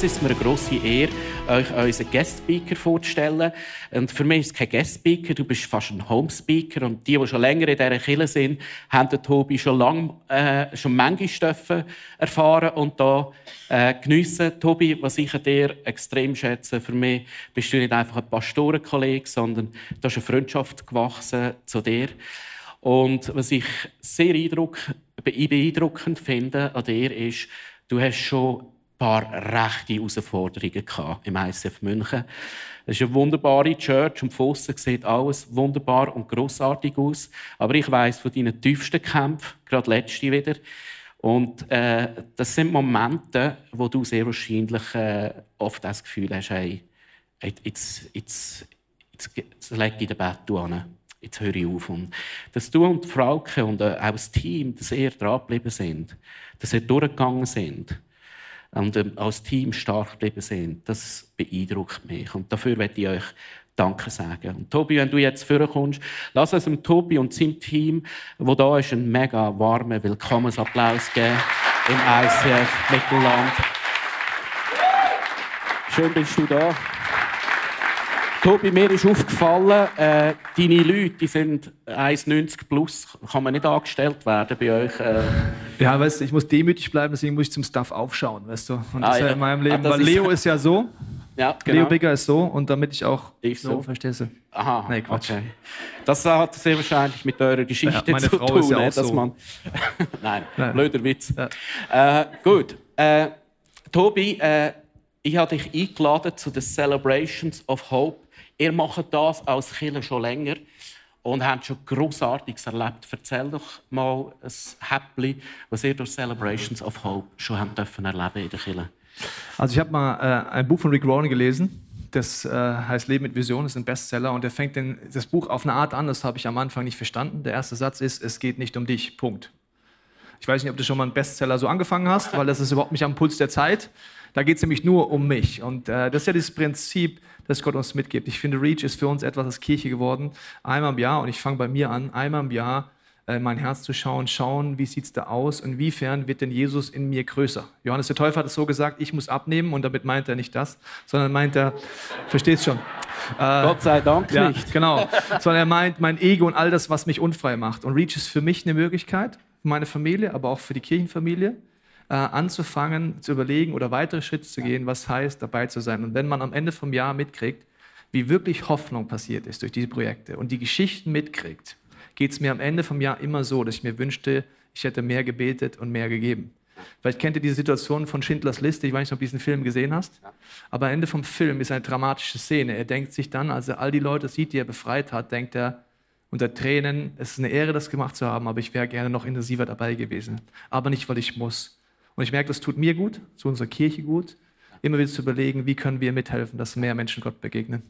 Jetzt ist es mir eine grosse Ehre, euch unseren Guest-Speaker vorzustellen. Und für mich ist es kein Guest-Speaker, du bist fast ein Home-Speaker. Und die, die schon länger in dieser Kirche sind, haben den Tobi schon lange, äh, schon Stoffe erfahren und da äh, geniessen. Tobi, was ich an dir extrem schätze, für mich bist du nicht einfach ein Pastorenkollege, sondern da ist eine Freundschaft gewachsen zu dir. Und was ich sehr beeindruckend finde an dir ist, du hast schon paar rechte Herausforderungen im ICF München. Es ist eine wunderbare Church und von sieht alles wunderbar und großartig aus. Aber ich weiß von deinen tiefsten Kämpfen, gerade letzte wieder. Und äh, das sind Momente, wo du sehr wahrscheinlich äh, oft das Gefühl hast, hey, jetzt, jetzt, jetzt, jetzt leg ich den Bett an. Jetzt höre ich auf. Und dass du und Frauke und äh, auch das Team, ihr dran geblieben sind, dass ihr durchgegangen sind und ähm, als Team stark geblieben sind, das beeindruckt mich. Und dafür möchte ich euch Danke sagen. Und Tobi, wenn du jetzt vorkommst, lass uns dem Tobi und seinem Team, wo da ist, einen mega warmen Willkommensapplaus geben im ICF Mittelland. Schön bist du da. Tobi, mir ist aufgefallen, äh, deine Leute die sind 1,90 plus. Kann man nicht angestellt werden bei euch? Äh. Ja, weißt du, ich muss demütig bleiben, deswegen muss ich zum Staff aufschauen, weißt du. Und das ah, ist ja in meinem Leben. Ah, Weil Leo ist ja so. Ja, genau. Leo Bigger ist so und damit ich auch ich so, so verstehst du? Aha, nee, Quatsch. Okay. Das hat sehr wahrscheinlich mit eurer Geschichte ja, zu Frau tun, ja dass so. man. Nein, Nein, blöder Witz. Ja. Äh, gut, äh, Tobi, äh, ich habe dich eingeladen zu den Celebrations of Hope Ihr macht das als Killer schon länger und habt schon Grossartiges erlebt. Erzähl doch mal ein Häppchen, was ihr durch Celebrations of Hope schon habt dürfen erleben in der Kille. Also ich habe mal äh, ein Buch von Rick Warren gelesen. Das äh, heißt Leben mit Vision, ist ein Bestseller und er fängt den, das Buch auf eine Art an, das habe ich am Anfang nicht verstanden. Der erste Satz ist, es geht nicht um dich, Punkt. Ich weiß nicht, ob du schon mal einen Bestseller so angefangen hast, weil das ist überhaupt nicht am Puls der Zeit. Da geht es nämlich nur um mich. Und äh, das ist ja das Prinzip, das Gott uns mitgibt. Ich finde, Reach ist für uns etwas als Kirche geworden. Einmal im Jahr, und ich fange bei mir an, einmal im Jahr äh, mein Herz zu schauen, schauen, wie sieht es da aus, inwiefern wird denn Jesus in mir größer. Johannes der Täufer hat es so gesagt, ich muss abnehmen und damit meint er nicht das, sondern meint er, verstehst schon. Äh, Gott sei Dank ja, nicht. Genau, sondern er meint mein Ego und all das, was mich unfrei macht. Und Reach ist für mich eine Möglichkeit, meine Familie, aber auch für die Kirchenfamilie, äh, anzufangen, zu überlegen oder weitere Schritte zu gehen, was heißt, dabei zu sein. Und wenn man am Ende vom Jahr mitkriegt, wie wirklich Hoffnung passiert ist durch diese Projekte und die Geschichten mitkriegt, geht es mir am Ende vom Jahr immer so, dass ich mir wünschte, ich hätte mehr gebetet und mehr gegeben. Vielleicht kennt ihr diese Situation von Schindlers Liste, ich weiß nicht, ob du diesen Film gesehen hast, aber am Ende vom Film ist eine dramatische Szene. Er denkt sich dann, als er all die Leute sieht, die er befreit hat, denkt er unter Tränen, es ist eine Ehre, das gemacht zu haben, aber ich wäre gerne noch intensiver dabei gewesen. Aber nicht, weil ich muss, und ich merke, das tut mir gut, zu unserer Kirche gut, immer wieder zu überlegen, wie können wir mithelfen, dass mehr Menschen Gott begegnen.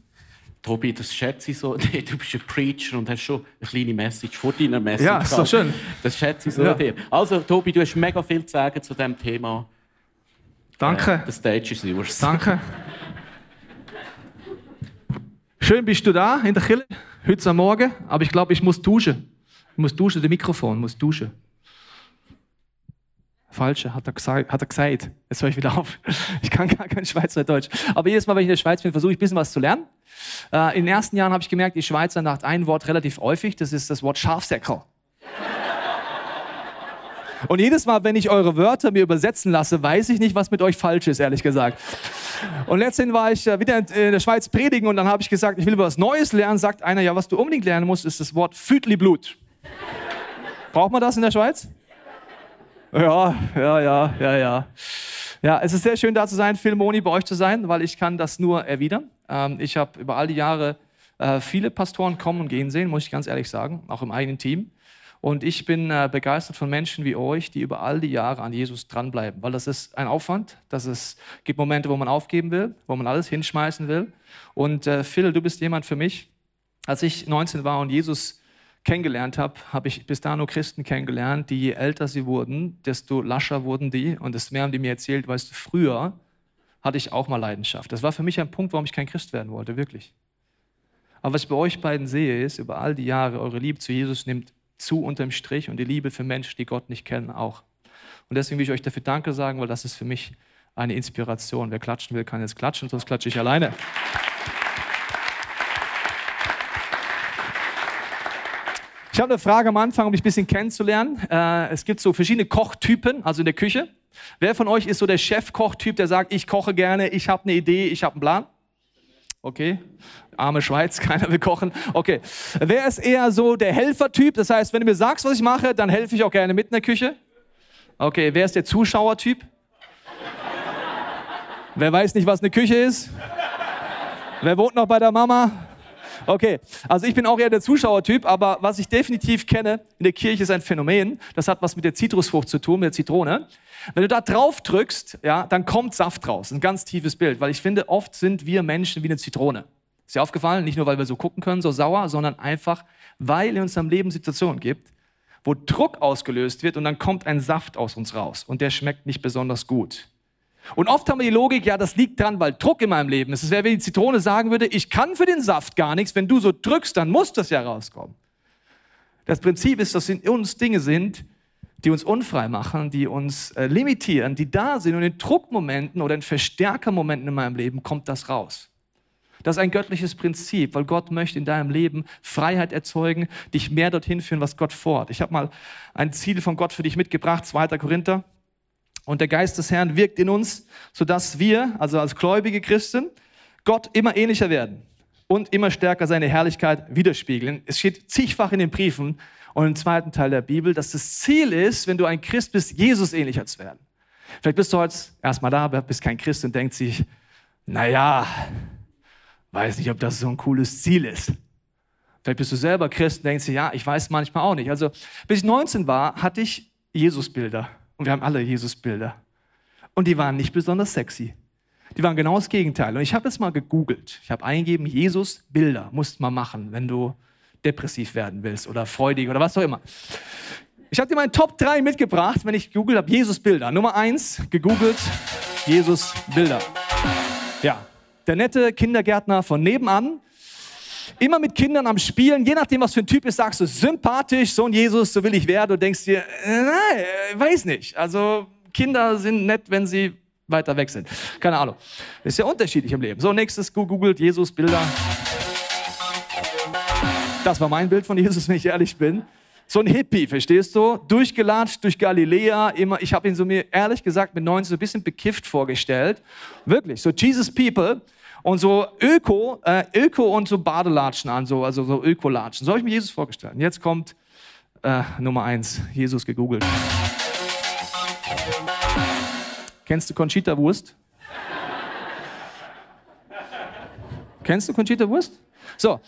Tobi, das schätze ich so. Du bist ein Preacher und hast schon eine kleine Message vor deiner Message. Ja, ist doch schön. Das schätze ich so ja. dir. Also, Tobi, du hast mega viel zu sagen zu diesem Thema. Danke. Äh, the stage is yours. Danke. Schön bist du da in der Kille, heute Morgen, aber ich glaube, ich muss duschen. Ich muss duschen, das Mikrofon muss duschen. Falsche, hat er, gesagt, hat er gesagt. Jetzt höre ich wieder auf. Ich kann gar kein Schweizerdeutsch. Aber jedes Mal, wenn ich in der Schweiz bin, versuche ich ein bisschen was zu lernen. Äh, in den ersten Jahren habe ich gemerkt, die Schweizer nach ein Wort relativ häufig. Das ist das Wort Schafsäckel. Und jedes Mal, wenn ich eure Wörter mir übersetzen lasse, weiß ich nicht, was mit euch falsch ist, ehrlich gesagt. Und letztendlich war ich äh, wieder in der Schweiz predigen und dann habe ich gesagt, ich will was Neues lernen. Sagt einer, ja, was du unbedingt lernen musst, ist das Wort Füdli-Blut. Braucht man das in der Schweiz? Ja, ja, ja, ja, ja. Ja, es ist sehr schön da zu sein, Phil Moni bei euch zu sein, weil ich kann das nur erwidern. Ähm, ich habe über all die Jahre äh, viele Pastoren kommen und gehen sehen, muss ich ganz ehrlich sagen, auch im eigenen Team. Und ich bin äh, begeistert von Menschen wie euch, die über all die Jahre an Jesus dranbleiben, weil das ist ein Aufwand. Das ist, gibt Momente, wo man aufgeben will, wo man alles hinschmeißen will. Und äh, Phil, du bist jemand für mich. Als ich 19 war und Jesus kennengelernt habe, habe ich bis da nur Christen kennengelernt, die je älter sie wurden, desto lascher wurden die. Und desto mehr haben die mir erzählt, weißt du, früher hatte ich auch mal Leidenschaft. Das war für mich ein Punkt, warum ich kein Christ werden wollte, wirklich. Aber was ich bei euch beiden sehe, ist, über all die Jahre, eure Liebe zu Jesus nimmt zu unterm Strich und die Liebe für Menschen, die Gott nicht kennen, auch. Und deswegen will ich euch dafür Danke sagen, weil das ist für mich eine Inspiration. Wer klatschen will, kann jetzt klatschen, sonst klatsche ich alleine. Ich habe eine Frage am Anfang, um dich ein bisschen kennenzulernen. Äh, es gibt so verschiedene Kochtypen, also in der Küche. Wer von euch ist so der Chefkochtyp, der sagt, ich koche gerne, ich habe eine Idee, ich habe einen Plan? Okay, arme Schweiz, keiner will kochen. Okay, wer ist eher so der Helfertyp? Das heißt, wenn du mir sagst, was ich mache, dann helfe ich auch gerne mit in der Küche. Okay, wer ist der Zuschauertyp? wer weiß nicht, was eine Küche ist? Wer wohnt noch bei der Mama? Okay, also ich bin auch eher der Zuschauertyp, aber was ich definitiv kenne in der Kirche ist ein Phänomen. Das hat was mit der Zitrusfrucht zu tun, mit der Zitrone. Wenn du da drauf drückst, ja, dann kommt Saft raus. Ein ganz tiefes Bild, weil ich finde, oft sind wir Menschen wie eine Zitrone. Ist dir aufgefallen? Nicht nur, weil wir so gucken können, so sauer, sondern einfach, weil in unserem Leben Situationen gibt, wo Druck ausgelöst wird und dann kommt ein Saft aus uns raus und der schmeckt nicht besonders gut. Und oft haben wir die Logik, ja, das liegt dran, weil Druck in meinem Leben ist. Es wäre, wenn die Zitrone sagen würde, ich kann für den Saft gar nichts, wenn du so drückst, dann muss das ja rauskommen. Das Prinzip ist, dass in uns Dinge sind, die uns unfrei machen, die uns äh, limitieren, die da sind und in Druckmomenten oder in Verstärkermomenten in meinem Leben kommt das raus. Das ist ein göttliches Prinzip, weil Gott möchte in deinem Leben Freiheit erzeugen, dich mehr dorthin führen, was Gott vorhat. Ich habe mal ein Ziel von Gott für dich mitgebracht, 2. Korinther. Und der Geist des Herrn wirkt in uns, sodass wir, also als gläubige Christen, Gott immer ähnlicher werden und immer stärker seine Herrlichkeit widerspiegeln. Es steht zigfach in den Briefen und im zweiten Teil der Bibel, dass das Ziel ist, wenn du ein Christ bist, Jesus ähnlicher zu werden. Vielleicht bist du heute erstmal da, bist kein Christ und denkst sich, naja, weiß nicht, ob das so ein cooles Ziel ist. Vielleicht bist du selber Christ und denkst dir, ja, ich weiß manchmal auch nicht. Also, bis ich 19 war, hatte ich Jesusbilder. Und wir haben alle Jesusbilder. Und die waren nicht besonders sexy. Die waren genau das Gegenteil. Und ich habe jetzt mal gegoogelt. Ich habe eingegeben, Jesus-Bilder musst mal machen, wenn du depressiv werden willst oder freudig oder was auch immer. Ich habe dir meine Top 3 mitgebracht, wenn ich gegoogelt habe, Jesus-Bilder. Nummer 1, gegoogelt, Jesus-Bilder. Ja, der nette Kindergärtner von nebenan, immer mit Kindern am Spielen, je nachdem, was für ein Typ ist, sagst du, sympathisch, so ein Jesus, so will ich werden. Du denkst dir, äh, nein, weiß nicht. Also Kinder sind nett, wenn sie weiter weg sind. Keine Ahnung. Ist ja unterschiedlich im Leben. So, nächstes googelt Jesus Bilder. Das war mein Bild von Jesus, wenn ich ehrlich bin. So ein Hippie, verstehst du? Durchgelatscht durch Galiläa. Immer, ich habe ihn so mir ehrlich gesagt mit 19 so ein bisschen bekifft vorgestellt. Wirklich, so Jesus People und so Öko, äh, Öko und so Badelatschen an, so, also so Ökolatschen. So habe ich mir Jesus vorgestellt. Und jetzt kommt äh, Nummer eins, Jesus gegoogelt. Kennst du Conchita Wurst? Kennst du Conchita Wurst? So,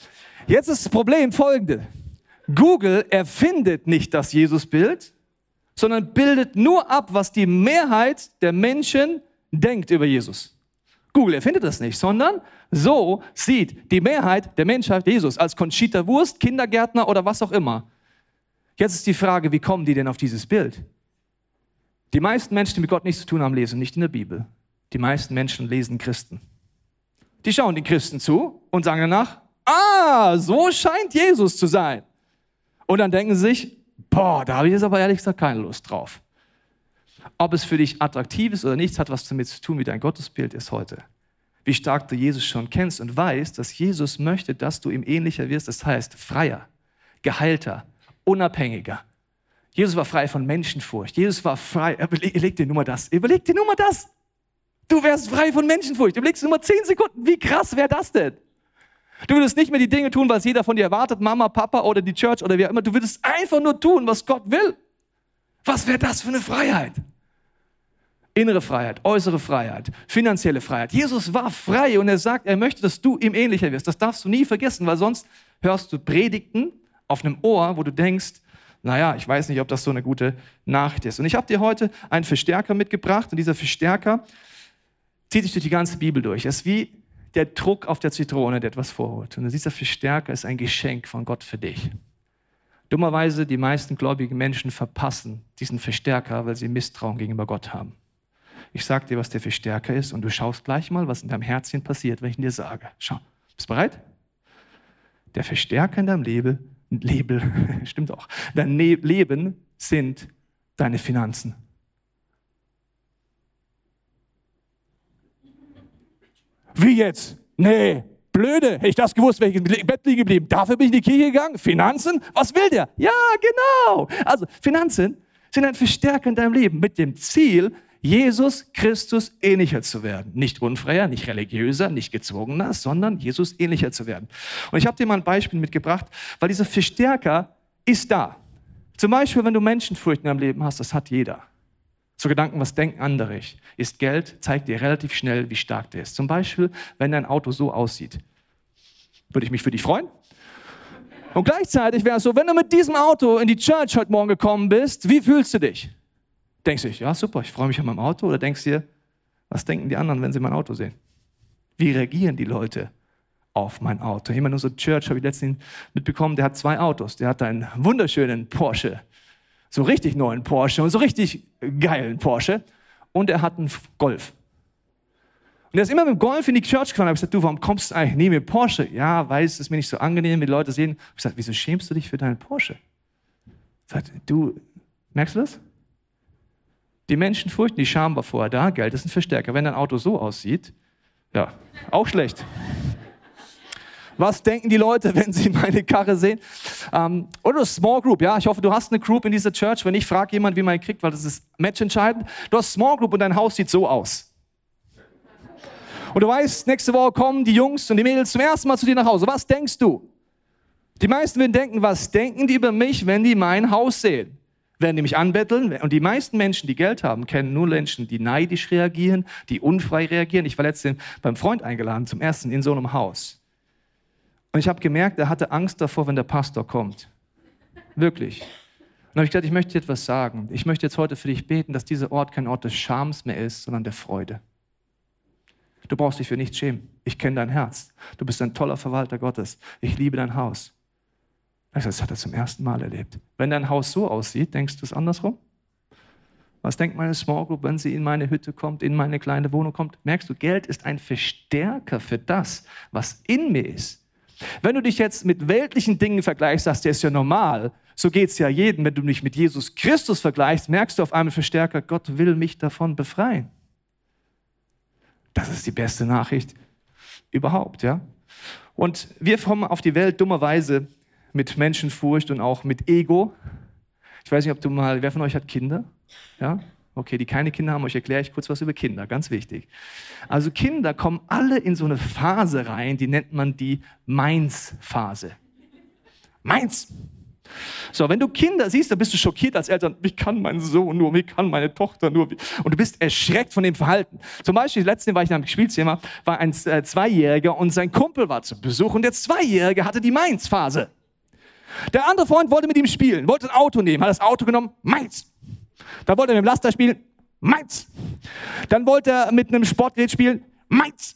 jetzt ist das Problem folgende. Google erfindet nicht das Jesusbild, sondern bildet nur ab, was die Mehrheit der Menschen denkt über Jesus. Google erfindet das nicht, sondern so sieht die Mehrheit der Menschheit Jesus als Conchita Wurst, Kindergärtner oder was auch immer. Jetzt ist die Frage, wie kommen die denn auf dieses Bild? Die meisten Menschen, die mit Gott nichts zu tun haben, lesen nicht in der Bibel. Die meisten Menschen lesen Christen. Die schauen den Christen zu und sagen danach, ah, so scheint Jesus zu sein. Und dann denken sie sich, boah, da habe ich jetzt aber ehrlich gesagt keine Lust drauf. Ob es für dich attraktiv ist oder nicht, hat was damit zu tun, wie dein Gottesbild ist heute. Wie stark du Jesus schon kennst und weißt, dass Jesus möchte, dass du ihm ähnlicher wirst. Das heißt, freier, geheilter, unabhängiger. Jesus war frei von Menschenfurcht. Jesus war frei. Überleg dir nur mal das. Überleg dir nur mal das. Du wärst frei von Menschenfurcht. Überlegst dir nur mal zehn Sekunden. Wie krass wäre das denn? Du würdest nicht mehr die Dinge tun, was jeder von dir erwartet, Mama, Papa oder die Church oder auch immer. Du würdest einfach nur tun, was Gott will. Was wäre das für eine Freiheit? Innere Freiheit, äußere Freiheit, finanzielle Freiheit. Jesus war frei und er sagt, er möchte, dass du ihm ähnlicher wirst. Das darfst du nie vergessen, weil sonst hörst du Predigten auf einem Ohr, wo du denkst, naja, ich weiß nicht, ob das so eine gute Nachricht ist. Und ich habe dir heute einen Verstärker mitgebracht und dieser Verstärker zieht sich durch die ganze Bibel durch. Es ist wie der Druck auf der Zitrone, der etwas vorholt. Und dieser Verstärker ist ein Geschenk von Gott für dich. Dummerweise, die meisten gläubigen Menschen verpassen diesen Verstärker, weil sie Misstrauen gegenüber Gott haben. Ich sage dir, was der Verstärker ist und du schaust gleich mal, was in deinem Herzchen passiert, wenn ich dir sage. Schau, bist du bereit? Der Verstärker in deinem Leben, Leben stimmt auch, dein ne-, Leben sind deine Finanzen. Wie jetzt? Nee, blöde. Hätte ich das gewusst, wäre ich im Bett liegen geblieben. Dafür bin ich in die Kirche gegangen. Finanzen? Was will der? Ja, genau. Also, Finanzen sind ein Verstärker in deinem Leben mit dem Ziel, Jesus Christus ähnlicher zu werden. Nicht unfreier, nicht religiöser, nicht gezwungener, sondern Jesus ähnlicher zu werden. Und ich habe dir mal ein Beispiel mitgebracht, weil dieser Verstärker ist da. Zum Beispiel, wenn du Menschenfurcht in deinem Leben hast, das hat jeder. So Gedanken, was denken andere? Ist Geld, zeigt dir relativ schnell, wie stark der ist. Zum Beispiel, wenn dein Auto so aussieht. Würde ich mich für dich freuen? Und gleichzeitig wäre es so, wenn du mit diesem Auto in die Church heute Morgen gekommen bist, wie fühlst du dich? Denkst du, ja super, ich freue mich an meinem Auto? Oder denkst du dir, was denken die anderen, wenn sie mein Auto sehen? Wie reagieren die Leute auf mein Auto? Jemand in unserer Church habe ich letztens mitbekommen, der hat zwei Autos. Der hat einen wunderschönen Porsche so richtig neuen Porsche und so richtig geilen Porsche. Und er hat einen Golf. Und er ist immer mit dem Golf in die Church gefahren. Ich habe gesagt, du, warum kommst du eigentlich nie mit Porsche? Ja, weiß, es ist mir nicht so angenehm, wenn die Leute sehen. Ich habe gesagt, wieso schämst du dich für deinen Porsche? Sagt, du, merkst du das? Die Menschen furchten die Scham war vorher da, Geld ist ein Verstärker. Wenn dein Auto so aussieht, ja, auch schlecht. Was denken die Leute, wenn sie meine Karre sehen? Ähm, oder Small Group, ja. Ich hoffe, du hast eine Group in dieser Church. Wenn nicht, frag jemand, wie man kriegt, weil das ist matchentscheidend. Du hast Small Group und dein Haus sieht so aus. Und du weißt, nächste Woche kommen die Jungs und die Mädels zum ersten Mal zu dir nach Hause. Was denkst du? Die meisten werden denken, was denken die über mich, wenn die mein Haus sehen? Werden die mich anbetteln? Und die meisten Menschen, die Geld haben, kennen nur Menschen, die neidisch reagieren, die unfrei reagieren. Ich war letztens beim Freund eingeladen, zum ersten in so einem Haus. Und ich habe gemerkt, er hatte Angst davor, wenn der Pastor kommt. Wirklich. Und habe ich gedacht, ich möchte dir etwas sagen. Ich möchte jetzt heute für dich beten, dass dieser Ort kein Ort des Schams mehr ist, sondern der Freude. Du brauchst dich für nichts schämen. Ich kenne dein Herz. Du bist ein toller Verwalter Gottes. Ich liebe dein Haus. Das hat er zum ersten Mal erlebt. Wenn dein Haus so aussieht, denkst du es andersrum? Was denkt meine Small Group, wenn sie in meine Hütte kommt, in meine kleine Wohnung kommt? Merkst du, Geld ist ein Verstärker für das, was in mir ist. Wenn du dich jetzt mit weltlichen Dingen vergleichst, sagst du, das ist ja normal. So geht es ja jedem. Wenn du dich mit Jesus Christus vergleichst, merkst du auf einmal Verstärker, Gott will mich davon befreien. Das ist die beste Nachricht überhaupt, ja. Und wir kommen auf die Welt dummerweise mit Menschenfurcht und auch mit Ego. Ich weiß nicht, ob du mal, wer von euch hat Kinder? Ja? Okay, die keine Kinder haben, euch erkläre ich kurz was über Kinder, ganz wichtig. Also Kinder kommen alle in so eine Phase rein, die nennt man die Meins-Phase. Meins. So, wenn du Kinder siehst, dann bist du schockiert als Eltern. Wie kann mein Sohn nur, wie kann meine Tochter nur? Und du bist erschreckt von dem Verhalten. Zum Beispiel, letztens war ich in einem Spielzimmer, war ein äh, Zweijähriger und sein Kumpel war zu Besuch und der Zweijährige hatte die Meins-Phase. Der andere Freund wollte mit ihm spielen, wollte ein Auto nehmen, hat das Auto genommen, Meins. Dann wollte er mit dem Laster spielen, meins. Dann wollte er mit einem Sportgerät spielen, meins.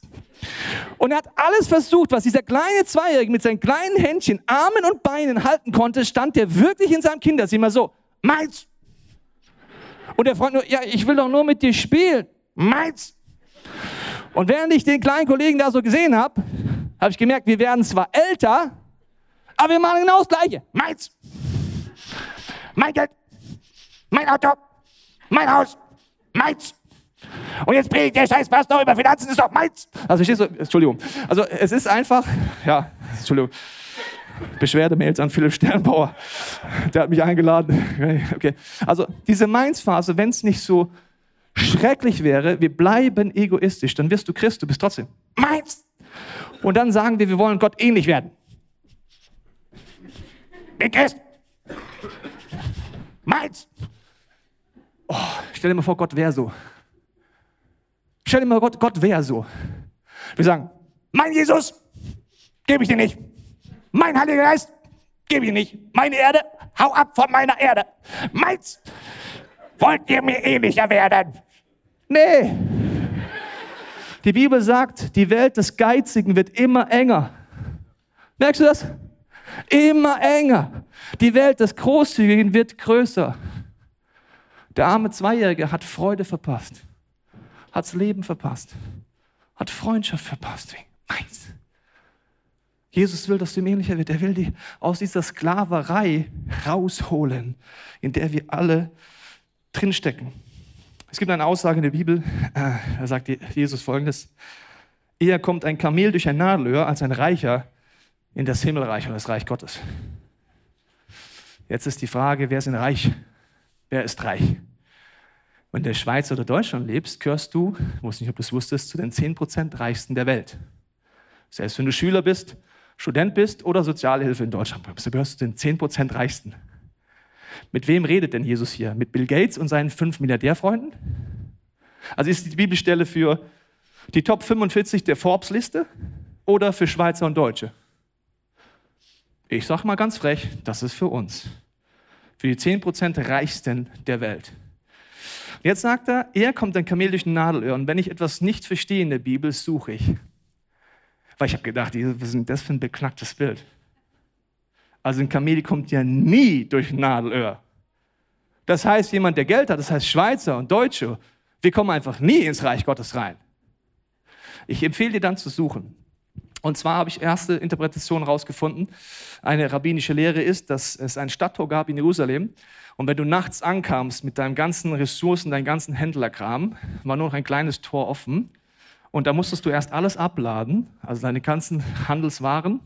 Und er hat alles versucht, was dieser kleine Zweijährige mit seinen kleinen Händchen, Armen und Beinen halten konnte, stand der wirklich in seinem Kinderzimmer so, meins. Und der Freund nur, ja, ich will doch nur mit dir spielen, meins. Und während ich den kleinen Kollegen da so gesehen habe, habe ich gemerkt, wir werden zwar älter, aber wir machen genau das Gleiche. Meins. Mein Geld. Mein Auto. Mein Haus. Meins. Und jetzt predigt der scheiß Pastor über Finanzen, ist doch meins. Also verstehst du, Entschuldigung. Also es ist einfach, ja, Entschuldigung. Beschwerdemails an Philipp Sternbauer. Der hat mich eingeladen. Okay. Also diese Mainz-Phase, wenn es nicht so schrecklich wäre, wir bleiben egoistisch, dann wirst du Christ, du bist trotzdem meins. Und dann sagen wir, wir wollen Gott ähnlich werden. Bin Christ. Meins. Oh, stell dir mal vor, Gott wäre so. Stell dir mal Gott, Gott wäre so. Wir sagen, mein Jesus, gebe ich dir nicht. Mein Heiliger Geist, gebe ich dir nicht. Meine Erde, hau ab von meiner Erde. Meins, wollt ihr mir ähnlicher werden? Nee. Die Bibel sagt, die Welt des Geizigen wird immer enger. Merkst du das? Immer enger. Die Welt des Großzügigen wird größer. Der arme Zweijährige hat Freude verpasst, hat das Leben verpasst, hat Freundschaft verpasst. Meins. Jesus will, dass du ihm ähnlicher wird. Er will dich aus dieser Sklaverei rausholen, in der wir alle drinstecken. Es gibt eine Aussage in der Bibel, äh, da sagt Jesus folgendes: Eher kommt ein Kamel durch ein Nadelöhr als ein Reicher in das Himmelreich oder das Reich Gottes. Jetzt ist die Frage, wer ist denn reich? Wer ist reich? Wenn du in der Schweiz oder Deutschland lebst, gehörst du, ich weiß nicht, ob du es wusstest, zu den 10% reichsten der Welt. Selbst wenn du Schüler bist, Student bist oder Sozialhilfe in Deutschland bekommst, du gehörst zu den 10% reichsten. Mit wem redet denn Jesus hier? Mit Bill Gates und seinen fünf Milliardärfreunden? Also ist die Bibelstelle für die Top 45 der Forbes-Liste oder für Schweizer und Deutsche? Ich sage mal ganz frech, das ist für uns. Für die 10% Reichsten der Welt. Jetzt sagt er, er kommt ein Kamel durch den Nadelöhr. Und wenn ich etwas nicht verstehe in der Bibel, suche ich. Weil ich habe gedacht, was ist denn das für ein beknacktes Bild? Also ein Kamel kommt ja nie durch ein Nadelöhr. Das heißt, jemand, der Geld hat, das heißt Schweizer und Deutsche, wir kommen einfach nie ins Reich Gottes rein. Ich empfehle dir dann zu suchen. Und zwar habe ich erste Interpretation herausgefunden. Eine rabbinische Lehre ist, dass es ein Stadttor gab in Jerusalem. Und wenn du nachts ankamst mit deinen ganzen Ressourcen, deinem ganzen Händlerkram, war nur noch ein kleines Tor offen. Und da musstest du erst alles abladen, also deine ganzen Handelswaren,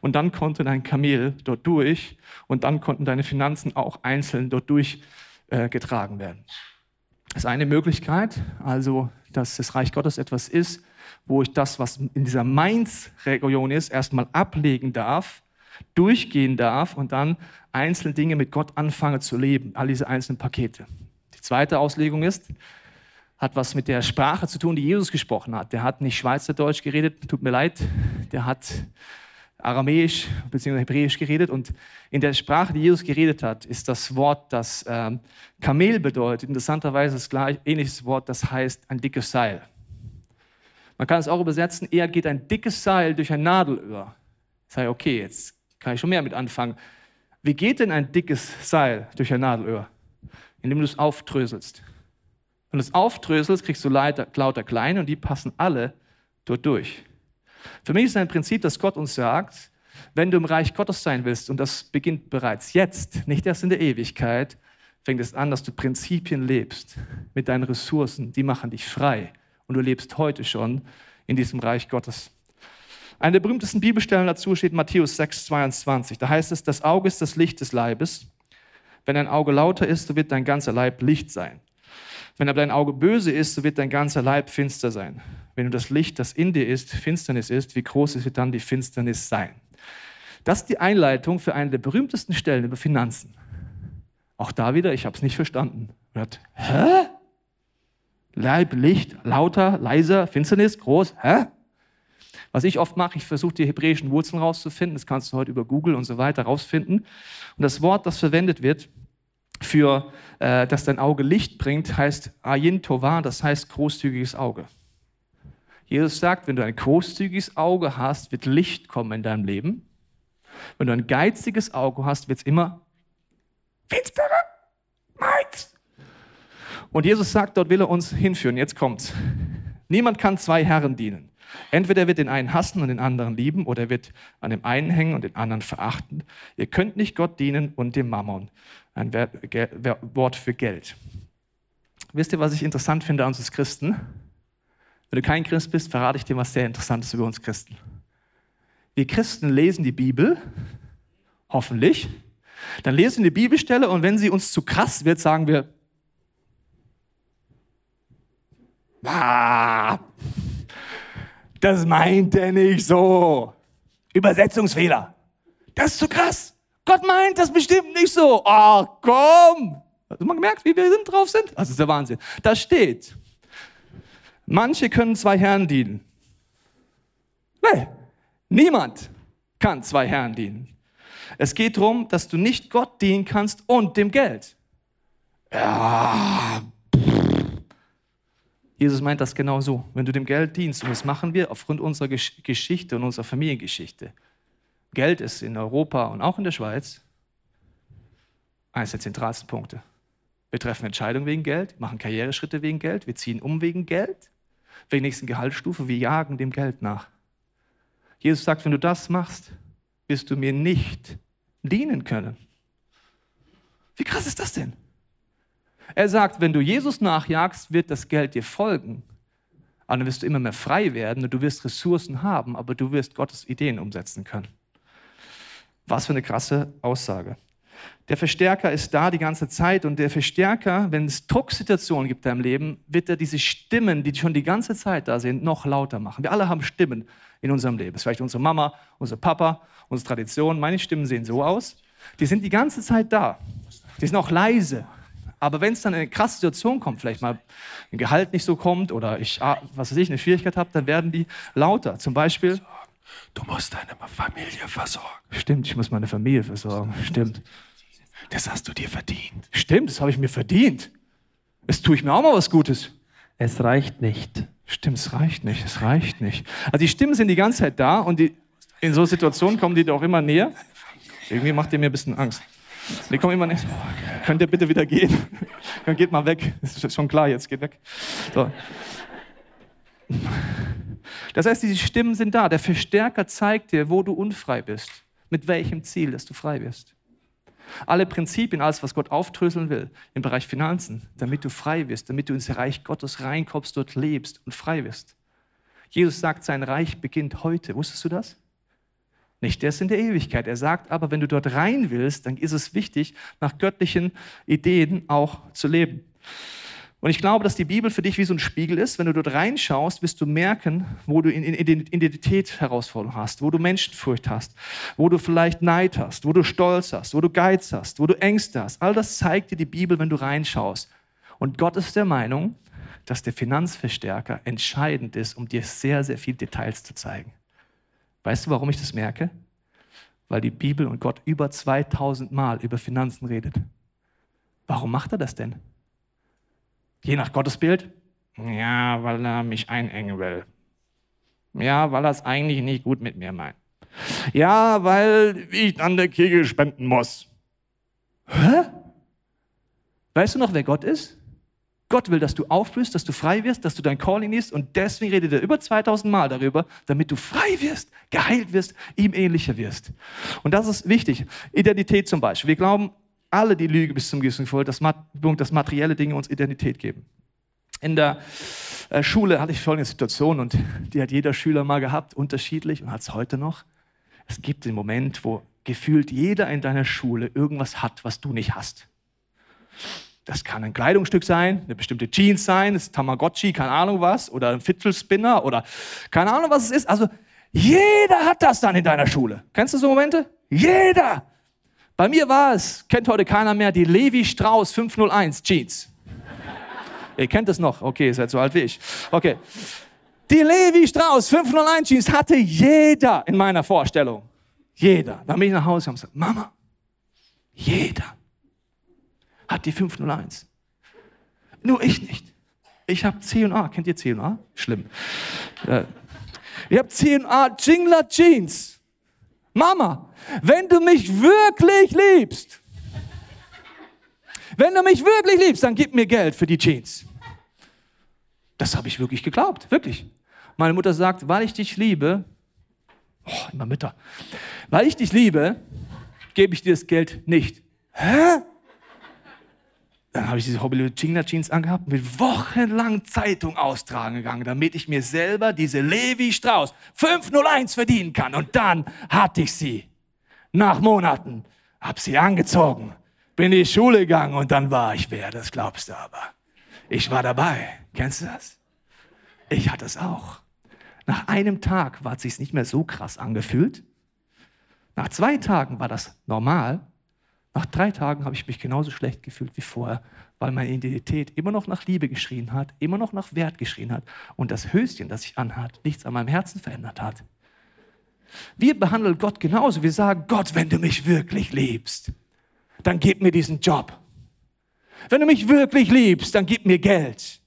und dann konnte dein Kamel dort durch und dann konnten deine Finanzen auch einzeln dort durchgetragen äh, werden. Das ist eine Möglichkeit, also dass das Reich Gottes etwas ist, wo ich das, was in dieser Mainz-Region ist, erstmal ablegen darf, durchgehen darf und dann einzelne Dinge mit Gott anfange zu leben, all diese einzelnen Pakete. Die zweite Auslegung ist, hat was mit der Sprache zu tun, die Jesus gesprochen hat. Der hat nicht Schweizerdeutsch geredet, tut mir leid, der hat Aramäisch bzw. Hebräisch geredet und in der Sprache, die Jesus geredet hat, ist das Wort, das ähm, Kamel bedeutet, interessanterweise das gleich, ähnliches Wort, das heißt ein dickes Seil. Man kann es auch übersetzen, eher geht ein dickes Seil durch ein Nadelöhr. Sei okay, jetzt kann ich schon mehr mit anfangen. Wie geht denn ein dickes Seil durch ein Nadelöhr? Indem du es auftröselst. Wenn du es auftröselst, kriegst du lauter, lauter kleine und die passen alle dort durch. Für mich ist ein Prinzip, dass Gott uns sagt, wenn du im Reich Gottes sein willst, und das beginnt bereits jetzt, nicht erst in der Ewigkeit, fängt es an, dass du Prinzipien lebst mit deinen Ressourcen, die machen dich frei. Und du lebst heute schon in diesem Reich Gottes. Eine der berühmtesten Bibelstellen dazu steht Matthäus 6, 22. Da heißt es, das Auge ist das Licht des Leibes. Wenn dein Auge lauter ist, so wird dein ganzer Leib Licht sein. Wenn aber dein Auge böse ist, so wird dein ganzer Leib finster sein. Wenn du das Licht, das in dir ist, Finsternis ist, wie groß wird dann die Finsternis sein? Das ist die Einleitung für eine der berühmtesten Stellen über Finanzen. Auch da wieder, ich habe es nicht verstanden. Hört, hä? Leib, Licht, lauter, leiser, Finsternis, groß, hä? Was ich oft mache, ich versuche die hebräischen Wurzeln rauszufinden. Das kannst du heute über Google und so weiter rausfinden. Und das Wort, das verwendet wird für, äh, dass dein Auge Licht bringt, heißt Ayin Tovah, das heißt großzügiges Auge. Jesus sagt, wenn du ein großzügiges Auge hast, wird Licht kommen in deinem Leben. Wenn du ein geiziges Auge hast, wird es immer finsterer, meins. Und Jesus sagt, dort will er uns hinführen. Jetzt kommt's. Niemand kann zwei Herren dienen. Entweder wird den einen hassen und den anderen lieben, oder er wird an dem einen hängen und den anderen verachten. Ihr könnt nicht Gott dienen und dem Mammon. Ein Wort für Geld. Wisst ihr, was ich interessant finde an uns Christen? Wenn du kein Christ bist, verrate ich dir was sehr Interessantes über uns Christen. Wir Christen lesen die Bibel, hoffentlich. Dann lesen wir die Bibelstelle und wenn sie uns zu krass wird, sagen wir, ah, das meint er nicht so. Übersetzungsfehler. Das ist zu krass. Gott meint das bestimmt nicht so. Ach komm. Hast du mal gemerkt, wie wir drauf sind? Das ist der Wahnsinn. Da steht, Manche können zwei Herren dienen. Nee, niemand kann zwei Herren dienen. Es geht darum, dass du nicht Gott dienen kannst und dem Geld. Ja. Jesus meint das genau so. Wenn du dem Geld dienst, und das machen wir aufgrund unserer Geschichte und unserer Familiengeschichte. Geld ist in Europa und auch in der Schweiz eines der zentralsten Punkte. Wir treffen Entscheidungen wegen Geld, machen Karriereschritte wegen Geld, wir ziehen um wegen Geld, wegen nächsten Gehaltsstufe, wir jagen dem Geld nach. Jesus sagt, wenn du das machst, wirst du mir nicht dienen können. Wie krass ist das denn? Er sagt, wenn du Jesus nachjagst, wird das Geld dir folgen. Aber dann wirst du immer mehr frei werden und du wirst Ressourcen haben, aber du wirst Gottes Ideen umsetzen können. Was für eine krasse Aussage. Der Verstärker ist da die ganze Zeit und der Verstärker, wenn es Drucksituationen gibt in deinem Leben, wird er diese Stimmen, die schon die ganze Zeit da sind, noch lauter machen. Wir alle haben Stimmen in unserem Leben. Das ist vielleicht unsere Mama, unser Papa, unsere Tradition. Meine Stimmen sehen so aus. Die sind die ganze Zeit da. Die sind auch leise. Aber wenn es dann in eine krasse Situation kommt, vielleicht mal ein Gehalt nicht so kommt oder ich, ah, was weiß ich, eine Schwierigkeit habe, dann werden die lauter. Zum Beispiel. Du musst deine Familie versorgen. Stimmt, ich muss meine Familie versorgen. Stimmt. Das hast du dir verdient. Stimmt, das habe ich mir verdient. Es tue ich mir auch mal was Gutes. Es reicht nicht. Stimmt, es reicht nicht, es reicht nicht. Also die Stimmen sind die ganze Zeit da und die, in so Situationen kommen die doch immer näher. Irgendwie macht ihr mir ein bisschen Angst. Die kommen immer näher. Könnt ihr bitte wieder gehen? Dann geht mal weg. Das ist schon klar, jetzt geht weg. So. Das heißt, diese Stimmen sind da. Der Verstärker zeigt dir, wo du unfrei bist. Mit welchem Ziel, dass du frei wirst. Alle Prinzipien, alles, was Gott aufdröseln will im Bereich Finanzen, damit du frei wirst, damit du ins Reich Gottes reinkommst, dort lebst und frei wirst. Jesus sagt, sein Reich beginnt heute. Wusstest du das? Nicht erst in der Ewigkeit. Er sagt aber, wenn du dort rein willst, dann ist es wichtig, nach göttlichen Ideen auch zu leben. Und ich glaube, dass die Bibel für dich wie so ein Spiegel ist. Wenn du dort reinschaust, wirst du merken, wo du in Identität Herausforderungen hast, wo du Menschenfurcht hast, wo du vielleicht Neid hast, wo du Stolz hast, wo du Geiz hast, wo du Ängste hast. All das zeigt dir die Bibel, wenn du reinschaust. Und Gott ist der Meinung, dass der Finanzverstärker entscheidend ist, um dir sehr, sehr viele Details zu zeigen. Weißt du, warum ich das merke? Weil die Bibel und Gott über 2000 Mal über Finanzen redet. Warum macht er das denn? Je nach Gottesbild? Ja, weil er mich einengen will. Ja, weil er es eigentlich nicht gut mit mir meint. Ja, weil ich an der Kirche spenden muss. Hä? Weißt du noch, wer Gott ist? Gott will, dass du aufblühst, dass du frei wirst, dass du dein Calling liest und deswegen redet er über 2000 Mal darüber, damit du frei wirst, geheilt wirst, ihm ähnlicher wirst. Und das ist wichtig. Identität zum Beispiel. Wir glauben, alle die Lüge bis zum gewissen Punkt, dass, materielle Dinge uns Identität geben. In der äh, Schule hatte ich folgende Situation und die hat jeder Schüler mal gehabt, unterschiedlich und hat es heute noch. Es gibt den Moment, wo gefühlt jeder in deiner Schule irgendwas hat, was du nicht hast. Das kann ein Kleidungsstück sein, eine bestimmte Jeans sein, das Tamagotchi, keine Ahnung was, oder ein Fitzelspinner oder keine Ahnung was es ist. Also jeder hat das dann in deiner Schule. Kennst du so Momente? Jeder! Bei mir war es, kennt heute keiner mehr, die Levi Strauss 501 Jeans. Ihr kennt es noch? Okay, ihr seid so alt wie ich. Okay. Die Levi Strauss 501 Jeans hatte jeder in meiner Vorstellung. Jeder. Dann bin ich nach Hause und gesagt, Mama, jeder hat die 501. Nur ich nicht. Ich habe C&A. Kennt ihr C&A? Schlimm. Äh, ich habe C&A Jingler Jeans. Mama, wenn du mich wirklich liebst, wenn du mich wirklich liebst, dann gib mir Geld für die Jeans. Das habe ich wirklich geglaubt, wirklich. Meine Mutter sagt, weil ich dich liebe, oh, immer Mütter, weil ich dich liebe, gebe ich dir das Geld nicht. Hä? Dann habe ich diese Hobby Chingna Jeans angehabt, mit wochenlang Zeitung austragen gegangen, damit ich mir selber diese Levi Strauss 501 verdienen kann. Und dann hatte ich sie nach Monaten, hab sie angezogen, bin in die Schule gegangen und dann war ich wer, das glaubst du aber. Ich war dabei. Kennst du das? Ich hatte es auch. Nach einem Tag war es sich nicht mehr so krass angefühlt. Nach zwei Tagen war das normal. Nach drei Tagen habe ich mich genauso schlecht gefühlt wie vorher, weil meine Identität immer noch nach Liebe geschrien hat, immer noch nach Wert geschrien hat und das Höschen, das ich anhat, nichts an meinem Herzen verändert hat. Wir behandeln Gott genauso. Wir sagen, Gott, wenn du mich wirklich liebst, dann gib mir diesen Job. Wenn du mich wirklich liebst, dann gib mir Geld.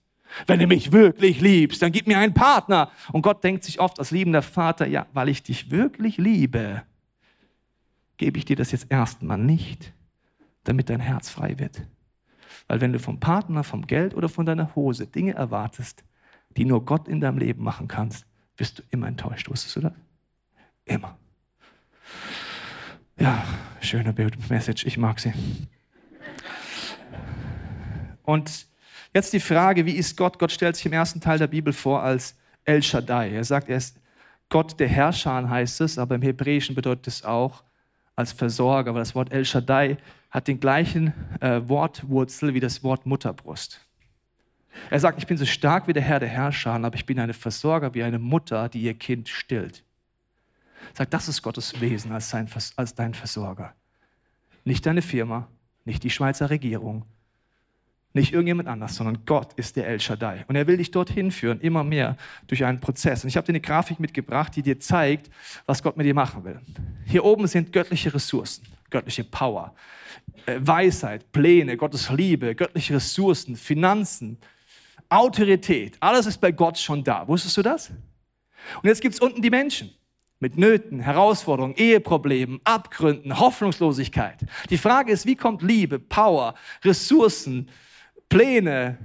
Wenn du mich wirklich liebst, dann gib mir einen Partner. Und Gott denkt sich oft als liebender Vater, ja, weil ich dich wirklich liebe, gebe ich dir das jetzt erstmal nicht, damit dein Herz frei wird. Weil wenn du vom Partner, vom Geld oder von deiner Hose Dinge erwartest, die nur Gott in deinem Leben machen kannst, wirst du immer enttäuscht. Wusstest du das? Immer. Ja, schöne Message, ich mag sie. Und jetzt die Frage, wie ist Gott? Gott stellt sich im ersten Teil der Bibel vor als El Shaddai. Er sagt, er ist Gott der Herrscher, heißt es, aber im Hebräischen bedeutet es auch als Versorger, weil das Wort El Shaddai hat den gleichen äh, Wortwurzel wie das Wort Mutterbrust. Er sagt, ich bin so stark wie der Herr der Herrscher, aber ich bin eine Versorger wie eine Mutter, die ihr Kind stillt. Er sagt, das ist Gottes Wesen als, sein, als dein Versorger. Nicht deine Firma, nicht die Schweizer Regierung, nicht irgendjemand anders, sondern Gott ist der El Shaddai. Und er will dich dorthin führen, immer mehr durch einen Prozess. Und ich habe dir eine Grafik mitgebracht, die dir zeigt, was Gott mit dir machen will. Hier oben sind göttliche Ressourcen, göttliche Power, äh, Weisheit, Pläne, Gottes Liebe, göttliche Ressourcen, Finanzen, Autorität. Alles ist bei Gott schon da. Wusstest du das? Und jetzt gibt es unten die Menschen mit Nöten, Herausforderungen, Eheproblemen, Abgründen, Hoffnungslosigkeit. Die Frage ist, wie kommt Liebe, Power, Ressourcen, Pläne,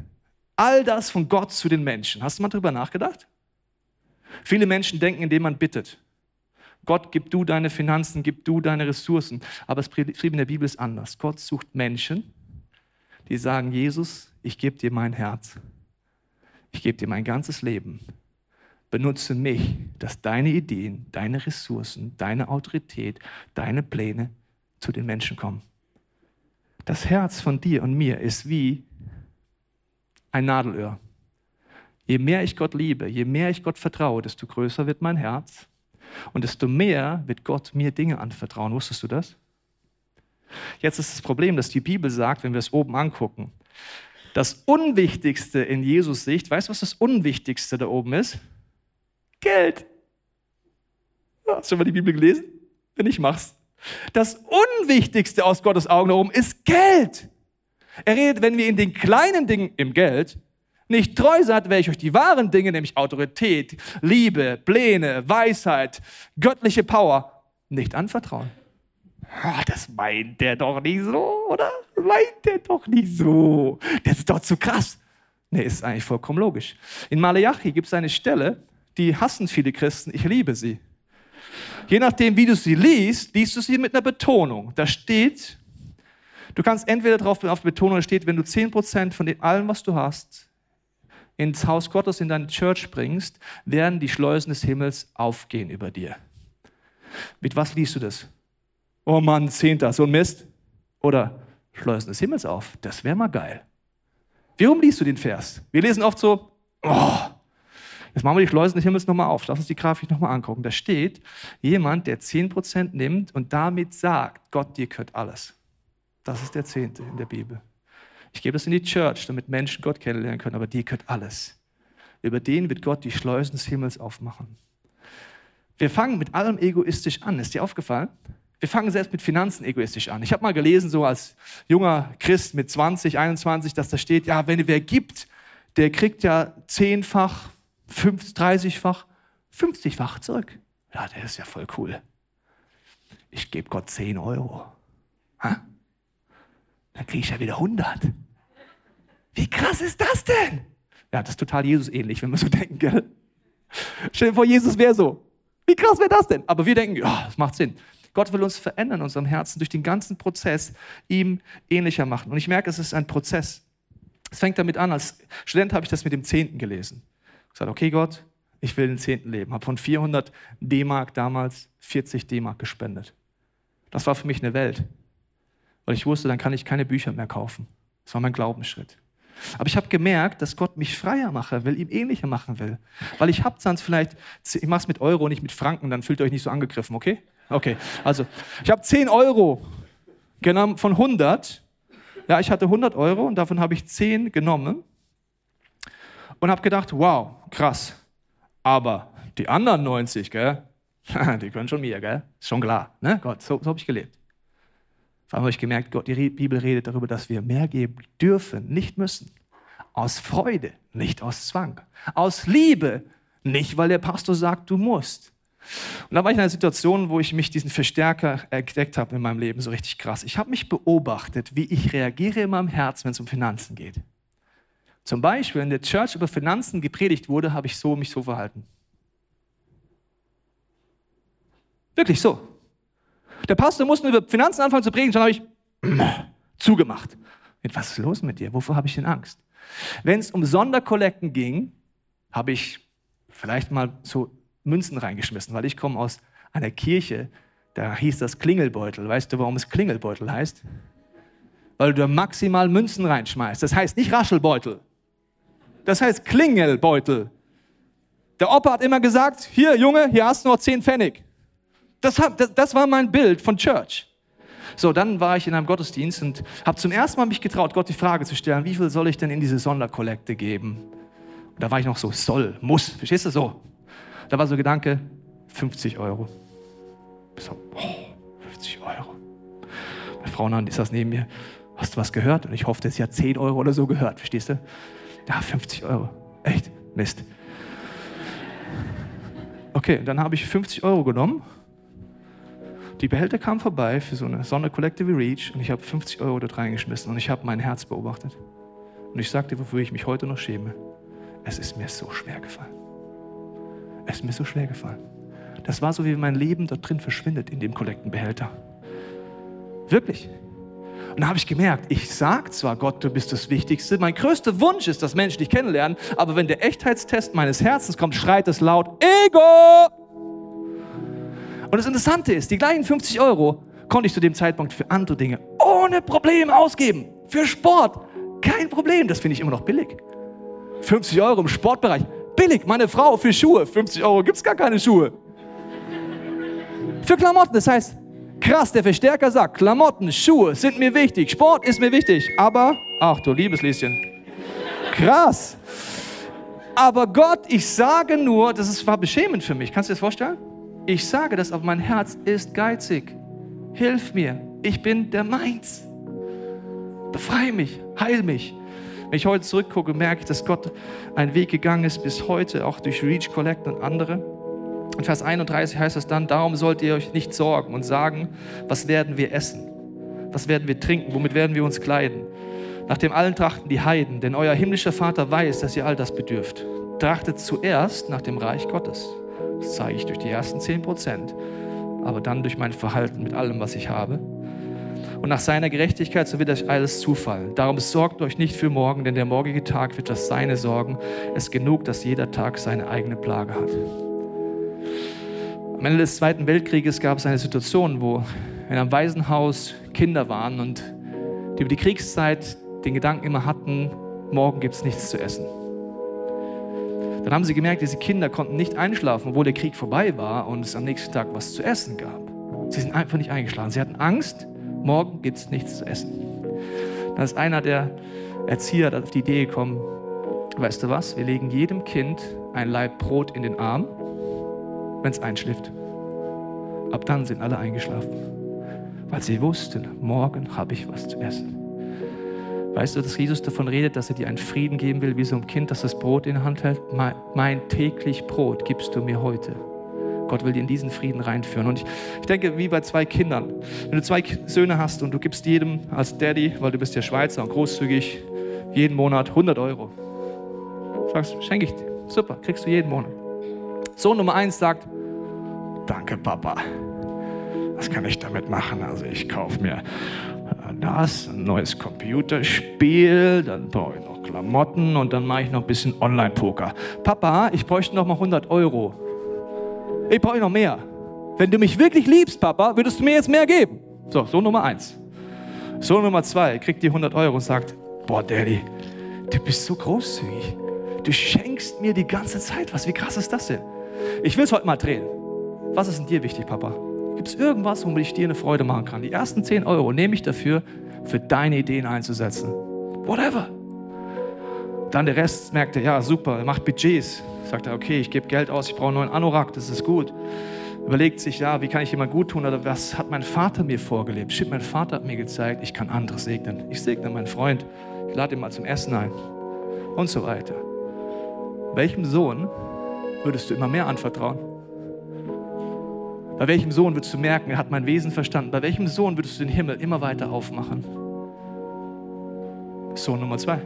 all das von Gott zu den Menschen. Hast du mal darüber nachgedacht? Viele Menschen denken, indem man bittet. Gott, gib du deine Finanzen, gib du deine Ressourcen. Aber das Prinzip in der Bibel ist anders. Gott sucht Menschen, die sagen, Jesus, ich gebe dir mein Herz. Ich gebe dir mein ganzes Leben. Benutze mich, dass deine Ideen, deine Ressourcen, deine Autorität, deine Pläne zu den Menschen kommen. Das Herz von dir und mir ist wie ein Nadelöhr. Je mehr ich Gott liebe, je mehr ich Gott vertraue, desto größer wird mein Herz und desto mehr wird Gott mir Dinge anvertrauen. Wusstest du das? Jetzt ist das Problem, dass die Bibel sagt, wenn wir es oben angucken, das Unwichtigste in Jesus Sicht, weißt du, was das Unwichtigste da oben ist? Geld. Hast du schon mal die Bibel gelesen? Wenn ich mach's. Das Unwichtigste aus Gottes Augen da oben ist Geld. Er redet, wenn wir in den kleinen Dingen im Geld nicht treu seid, werde ich euch die wahren Dinge, nämlich Autorität, Liebe, Pläne, Weisheit, göttliche Power, nicht anvertrauen. das meint der doch nicht so, oder? Meint der doch nicht so. Das ist doch zu krass. Nee, ist eigentlich vollkommen logisch. In Malachi gibt es eine Stelle, die hassen viele Christen, ich liebe sie. Je nachdem, wie du sie liest, liest du sie mit einer Betonung. Da steht, Du kannst entweder darauf auf Betonung steht, wenn du 10% von dem allem, was du hast, ins Haus Gottes, in deine Church bringst, werden die Schleusen des Himmels aufgehen über dir. Mit was liest du das? Oh Mann, Zehnter, so ein Mist. Oder Schleusen des Himmels auf. Das wäre mal geil. Warum liest du den Vers? Wir lesen oft so, oh, jetzt machen wir die Schleusen des Himmels nochmal auf. Lass uns die Grafik nochmal angucken. Da steht jemand, der 10% nimmt und damit sagt, Gott, dir gehört alles. Das ist der Zehnte in der Bibel. Ich gebe das in die Church, damit Menschen Gott kennenlernen können, aber dir gehört alles. Über den wird Gott die Schleusen des Himmels aufmachen. Wir fangen mit allem egoistisch an. Ist dir aufgefallen? Wir fangen selbst mit Finanzen egoistisch an. Ich habe mal gelesen, so als junger Christ mit 20, 21, dass da steht, ja, wenn wer gibt, der kriegt ja zehnfach, 30-fach, 50-fach zurück. Ja, der ist ja voll cool. Ich gebe Gott 10 Euro. Ha? dann kriege ich ja wieder 100. Wie krass ist das denn? Ja, das ist total Jesus ähnlich, wenn wir so denken, gell? Stell dir vor, Jesus wäre so. Wie krass wäre das denn? Aber wir denken, ja, das macht Sinn. Gott will uns verändern in unserem Herzen durch den ganzen Prozess, ihm ähnlicher machen. Und ich merke, es ist ein Prozess. Es fängt damit an, als Student habe ich das mit dem Zehnten gelesen. Ich gesagt, okay Gott, ich will den Zehnten leben. Habe von 400 D-Mark damals 40 D-Mark gespendet. Das war für mich eine Welt. Weil ich wusste, dann kann ich keine Bücher mehr kaufen. Das war mein Glaubensschritt. Aber ich habe gemerkt, dass Gott mich freier machen will, ihm ähnlicher machen will. Weil ich habe sonst vielleicht, ich mache es mit Euro, nicht mit Franken, dann fühlt ihr euch nicht so angegriffen, okay? Okay, also ich habe 10 Euro Genau, von 100. Ja, ich hatte 100 Euro und davon habe ich 10 genommen und habe gedacht, wow, krass. Aber die anderen 90, gell, die können schon mir, gell? Ist schon klar, ne? Gott, so, so habe ich gelebt. Vor allem habe ich gemerkt, Gott, die Bibel redet darüber, dass wir mehr geben dürfen, nicht müssen. Aus Freude, nicht aus Zwang. Aus Liebe, nicht weil der Pastor sagt, du musst. Und da war ich in einer Situation, wo ich mich diesen Verstärker entdeckt habe in meinem Leben, so richtig krass. Ich habe mich beobachtet, wie ich reagiere in meinem Herzen, wenn es um Finanzen geht. Zum Beispiel, wenn der Church über Finanzen gepredigt wurde, habe ich so mich so verhalten. Wirklich so. Der Pastor musste über Finanzen anfangen zu predigen, schon habe ich zugemacht. Was ist los mit dir? Wovor habe ich denn Angst? Wenn es um Sonderkollekten ging, habe ich vielleicht mal so Münzen reingeschmissen, weil ich komme aus einer Kirche, da hieß das Klingelbeutel. Weißt du, warum es Klingelbeutel heißt? Weil du maximal Münzen reinschmeißt. Das heißt nicht Raschelbeutel. Das heißt Klingelbeutel. Der Opa hat immer gesagt, hier Junge, hier hast du noch 10 Pfennig. Das, das, das war mein Bild von Church. So, dann war ich in einem Gottesdienst und habe zum ersten Mal mich getraut, Gott die Frage zu stellen, wie viel soll ich denn in diese Sonderkollekte geben? Und da war ich noch so, soll, muss, verstehst du so? Da war so Gedanke, 50 Euro. Ich so, oh, 50 Euro. Meine Frau Nan ist das neben mir, hast du was gehört? Und ich hoffte, sie hat 10 Euro oder so gehört, verstehst du? Ja, 50 Euro. Echt? Mist. Okay, dann habe ich 50 Euro genommen. Die Behälter kamen vorbei für so eine Sonderkollekte wie Reach und ich habe 50 Euro dort reingeschmissen und ich habe mein Herz beobachtet. Und ich sagte, wofür ich mich heute noch schäme. Es ist mir so schwer gefallen. Es ist mir so schwer gefallen. Das war so, wie mein Leben dort drin verschwindet in dem Kollektenbehälter. Wirklich. Und da habe ich gemerkt, ich sage zwar, Gott, du bist das Wichtigste, mein größter Wunsch ist, dass Menschen dich kennenlernen, aber wenn der Echtheitstest meines Herzens kommt, schreit es laut, Ego! Und das Interessante ist, die gleichen 50 Euro konnte ich zu dem Zeitpunkt für andere Dinge ohne Probleme ausgeben. Für Sport, kein Problem, das finde ich immer noch billig. 50 Euro im Sportbereich, billig. Meine Frau für Schuhe, 50 Euro gibt es gar keine Schuhe. Für Klamotten, das heißt, krass, der Verstärker sagt, Klamotten, Schuhe sind mir wichtig, Sport ist mir wichtig, aber, ach du liebes Lieschen, krass. Aber Gott, ich sage nur, das war beschämend für mich, kannst du dir das vorstellen? Ich sage das, aber mein Herz ist geizig. Hilf mir, ich bin der Mainz. Befreie mich, heil mich. Wenn ich heute zurückgucke, merke ich, dass Gott einen Weg gegangen ist bis heute, auch durch Reach Collect und andere. In Vers 31 heißt es dann, darum sollt ihr euch nicht sorgen und sagen, was werden wir essen? Was werden wir trinken? Womit werden wir uns kleiden? Nach dem allen trachten die Heiden, denn euer himmlischer Vater weiß, dass ihr all das bedürft. Trachtet zuerst nach dem Reich Gottes. Das zeige ich durch die ersten 10 Prozent, aber dann durch mein Verhalten mit allem, was ich habe und nach seiner Gerechtigkeit, so wird euch alles zufallen. Darum sorgt euch nicht für morgen, denn der morgige Tag wird das seine sorgen. Es ist genug, dass jeder Tag seine eigene Plage hat. Am Ende des Zweiten Weltkrieges gab es eine Situation, wo in einem Waisenhaus Kinder waren und die über die Kriegszeit den Gedanken immer hatten, morgen gibt es nichts zu essen. Dann haben sie gemerkt, diese Kinder konnten nicht einschlafen, obwohl der Krieg vorbei war und es am nächsten Tag was zu essen gab. Sie sind einfach nicht eingeschlafen. Sie hatten Angst, morgen gibt es nichts zu essen. Dann ist einer der Erzieher auf die Idee gekommen, weißt du was, wir legen jedem Kind ein Laib Brot in den Arm, wenn es einschläft. Ab dann sind alle eingeschlafen, weil sie wussten, morgen habe ich was zu essen. Weißt du, dass Jesus davon redet, dass er dir einen Frieden geben will, wie so ein Kind, das das Brot in der Hand hält? Mein, mein täglich Brot gibst du mir heute. Gott will dir in diesen Frieden reinführen. Und ich, ich denke, wie bei zwei Kindern. Wenn du zwei Söhne hast und du gibst jedem als Daddy, weil du bist ja Schweizer und großzügig, jeden Monat 100 Euro. Sagst, schenke ich dir. Super, kriegst du jeden Monat. Sohn Nummer eins sagt, danke Papa. Was kann ich damit machen? Also ich kaufe mir das, ein neues Computerspiel, dann brauche ich noch Klamotten und dann mache ich noch ein bisschen Online-Poker. Papa, ich bräuchte noch mal 100 Euro. Ich brauche noch mehr. Wenn du mich wirklich liebst, Papa, würdest du mir jetzt mehr geben. So, so Nummer eins. So Nummer zwei, kriegt die 100 Euro und sagt, boah, Daddy, du bist so großzügig. Du schenkst mir die ganze Zeit was. Wie krass ist das denn? Ich will es heute mal drehen. Was ist denn dir wichtig, Papa? Gibt es irgendwas, womit ich dir eine Freude machen kann? Die ersten 10 Euro nehme ich dafür, für deine Ideen einzusetzen. Whatever. Dann der Rest merkt er, ja, super, er macht Budgets. Sagt er, okay, ich gebe Geld aus, ich brauche einen neuen Anorak, das ist gut. Überlegt sich, ja, wie kann ich jemand gut tun oder was hat mein Vater mir vorgelebt? Stimmt, mein Vater hat mir gezeigt, ich kann andere segnen. Ich segne meinen Freund, ich lade ihn mal zum Essen ein und so weiter. Welchem Sohn würdest du immer mehr anvertrauen? Bei welchem Sohn würdest du merken, er hat mein Wesen verstanden? Bei welchem Sohn würdest du den Himmel immer weiter aufmachen? Sohn Nummer zwei.